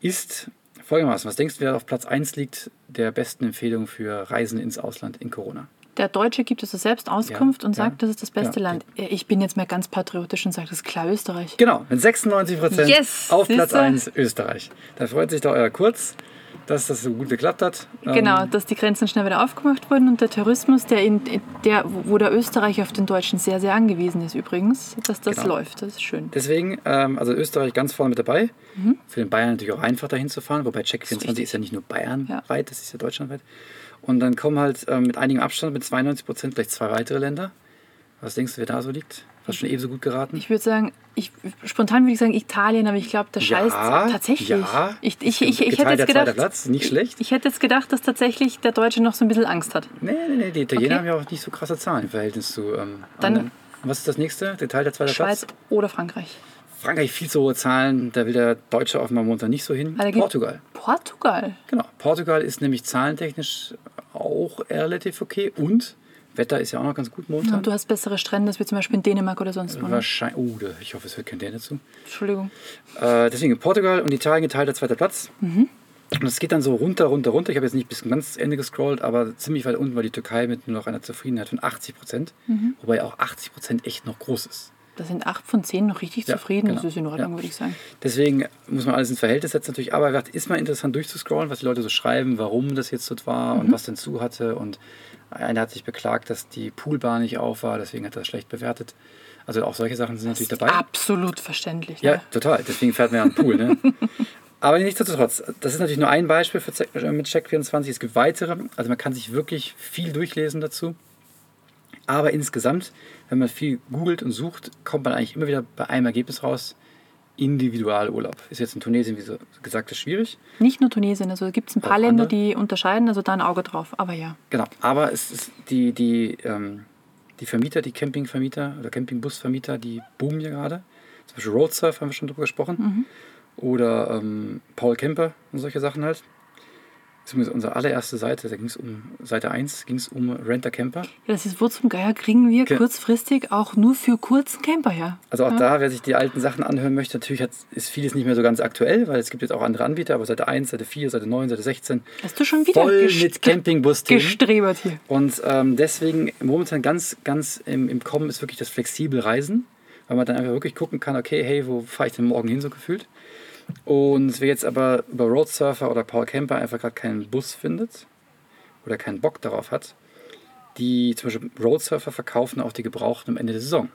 ist folgendermaßen. Was denkst du, wer auf Platz 1 liegt der besten Empfehlung für Reisen ins Ausland in Corona? Der Deutsche gibt es selbst Auskunft Ja, und ja, sagt, das ist das beste ja. Land. Ich bin jetzt mal ganz patriotisch und sage, das ist klar Österreich. Genau, mit 96 Prozent Yes, auf Platz siehste? 1 Österreich. Da freut sich doch euer Kurz, dass das so gut geklappt hat. Ähm, Genau, dass die Grenzen schnell wieder aufgemacht wurden und der Tourismus, der in, der, wo der Österreich auf den Deutschen sehr, sehr angewiesen ist übrigens, dass das Genau. läuft. Das ist schön. Deswegen, ähm, also Österreich ganz vorne mit dabei. Mhm. Für den Bayern natürlich auch einfach dahin zu fahren, wobei Check24 richtig. ist ja nicht nur bayernweit, Ja. das ist ja deutschlandweit. Und dann kommen halt ähm, mit einigem Abstand, mit 92 Prozent, vielleicht zwei weitere Länder. Was denkst du, wer da so liegt? Hast schon ebenso gut geraten? Ich würde sagen, ich, spontan würde ich sagen Italien, aber ich glaube, der scheißt tatsächlich. Ja, Ich, ich, ich, ich, hätte jetzt gedacht, Platz, nicht schlecht. ich hätte jetzt gedacht, dass tatsächlich der Deutsche noch so ein bisschen Angst hat. Nee, nee, nee, die Italiener Okay. haben ja auch nicht so krasse Zahlen im Verhältnis zu ähm, Dann- anderen. Was ist das nächste? Geteilter zweiter Schweiz Platz? oder Frankreich. Frankreich viel zu hohe Zahlen, da will der Deutsche offenbar momentan nicht so hin. Da Portugal. Portugal. Genau. Portugal ist nämlich zahlentechnisch auch relativ okay und Wetter ist ja auch noch ganz gut momentan. Und du hast bessere Strände als wir zum Beispiel in Dänemark oder sonst wo. Ne? Wahrscheinlich. Oh, ich hoffe, es hört kein der dazu. Entschuldigung. Äh, deswegen Portugal und Italien geteilter zweiter Platz. Mhm. Und es geht dann so runter, runter, runter. Ich habe jetzt nicht bis ganz Ende gescrollt, aber ziemlich weit unten war die Türkei mit nur noch einer Zufriedenheit von 80 Prozent. Mhm. Wobei auch 80 Prozent echt noch groß ist. Da sind acht von zehn noch richtig Ja, zufrieden. genau. Das ist in Ordnung, Ja. würde ich sagen. Deswegen muss man alles ins Verhältnis setzen natürlich. Aber gesagt, ist mal interessant durchzuscrollen, was die Leute so schreiben, warum das jetzt so war Mhm. und was denn zu hatte. Und einer hat sich beklagt, dass die Poolbar nicht auf war, deswegen hat er das schlecht bewertet. Also auch solche Sachen sind natürlich dabei. Absolut verständlich. Ja, Ne? total. Deswegen fährt man ja an den Pool. Ne? Aber nichtsdestotrotz, das ist natürlich nur ein Beispiel für Check- mit Check24. Es gibt weitere. Also man kann sich wirklich viel durchlesen dazu. Aber insgesamt, wenn man viel googelt und sucht, kommt man eigentlich immer wieder bei einem Ergebnis raus. Individualurlaub. Ist jetzt in Tunesien, wie so gesagt, ist schwierig. Nicht nur Tunesien, also gibt es ein paar Auch Länder, andere? die unterscheiden, also da ein Auge drauf. Aber ja. Genau. Aber es ist die, die, ähm, die Vermieter, die Campingvermieter oder Campingbusvermieter, die boomen hier gerade. Zum Beispiel Roadsurf haben wir schon drüber gesprochen. Oder ähm, Paul Kemper und solche Sachen halt. Übrigens unsere allererste Seite, da ging es um, Seite 1 ging es um Renter Camper. Ja, das ist, wo zum Geier kriegen wir Ge- kurzfristig auch nur für kurzen Camper her. Also auch da, wer sich die alten Sachen anhören möchte, natürlich hat, ist vieles nicht mehr so ganz aktuell, weil es gibt jetzt auch andere Anbieter, aber Seite 1, Seite 4, Seite 9, Seite 16, Hast du schon wieder voll mit Campingbus-Themen. gestrebert hier? Und ähm, deswegen momentan ganz, ganz im, im Kommen ist wirklich das flexible Reisen, weil man dann einfach wirklich gucken kann, okay, hey, wo fahre ich denn morgen hin so gefühlt? Und wer jetzt aber über Roadsurfer oder Paul Camper einfach gerade keinen Bus findet oder keinen Bock darauf hat, die zum Beispiel Roadsurfer verkaufen auch die Gebrauchten am Ende der Saison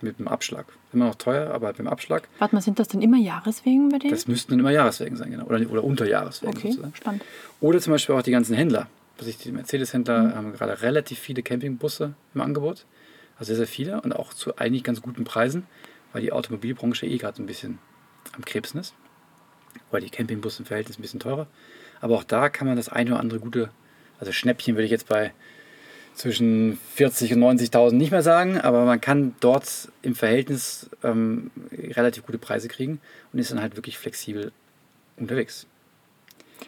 mit einem Abschlag. Immer noch teuer, aber mit dem Abschlag. Warte mal, sind das denn immer Jahreswegen bei denen? Das müssten dann immer Jahreswegen sein, genau. Oder, oder Unterjahreswegen okay, sozusagen. spannend. Oder zum Beispiel auch die ganzen Händler. Ich- die Mercedes-Händler Mhm. haben gerade relativ viele Campingbusse im Angebot. Also sehr, sehr viele und auch zu eigentlich ganz guten Preisen, weil die Automobilbranche eh gerade ein bisschen am Krebsen ist. Weil die Campingbusse im Verhältnis ein bisschen teurer. Aber auch da kann man das eine oder andere gute, also Schnäppchen würde ich jetzt bei zwischen 40 und 90.000 nicht mehr sagen, aber man kann dort im Verhältnis ähm, relativ gute Preise kriegen und ist dann halt wirklich flexibel unterwegs.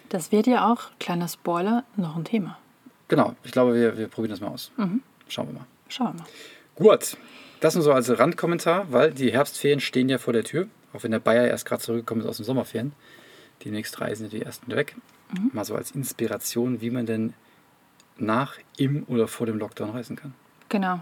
Das wird ja auch, kleiner Spoiler, noch ein Thema. Genau, ich glaube, wir, wir probieren das mal aus. Mhm. Schauen wir mal. Schauen wir mal. Gut, das nur so als Randkommentar, weil die Herbstferien stehen ja vor der Tür. Auch wenn der Bayer erst gerade zurückgekommen ist aus den Sommerferien. Die nächsten reisen ja die ersten weg. Mal so als Inspiration, wie man denn nach, im oder vor dem Lockdown reisen kann. Genau.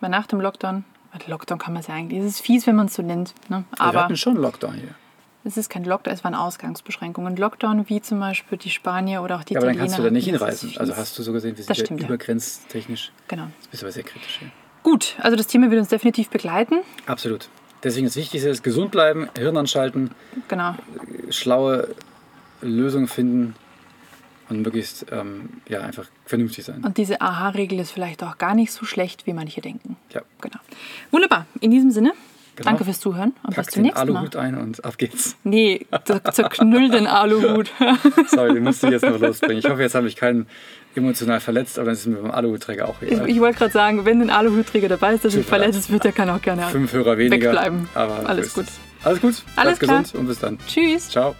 Weil nach dem Lockdown, Lockdown kann man es ja eigentlich, es ist fies, wenn man es so nennt. Ne? wir Aber hatten schon Lockdown hier. es ist kein Lockdown, es waren Ausgangsbeschränkungen. Lockdown wie zum Beispiel die Spanier oder auch die Ja, aber dann Italiener. kannst du da nicht das hinreisen. Also hast du so gesehen, wir Das sind ja stimmt, ja. übergrenztechnisch. Genau. Das bist aber sehr kritisch hier. Gut, also das Thema wird uns definitiv begleiten. Absolut. Deswegen das Wichtigste ist gesund bleiben, Hirn anschalten, Genau. schlaue Lösungen finden und möglichst ähm, ja, einfach vernünftig sein. Und diese Aha-Regel ist vielleicht auch gar nicht so schlecht, wie manche denken. Ja. Genau. Wunderbar. In diesem Sinne, Genau. danke fürs Zuhören und bis Pack zum den nächsten Mal. Aluhut ein und ab geht's. Nee, zer- zerknüll den Aluhut. Sorry, den musste ich jetzt noch losbringen. Ich hoffe, jetzt habe ich keinen emotional verletzt, aber dann ist mir beim Aluhutträger auch Ich, egal. ich wollte gerade sagen, wenn ein Aluhutträger dabei ist, der sich verletzt wird, der kann auch gerne Fünf Hörer weniger. wegbleiben. Aber Alles gut. es. Alles gut. Alles Bleibt gesund und bis dann. Tschüss. Ciao.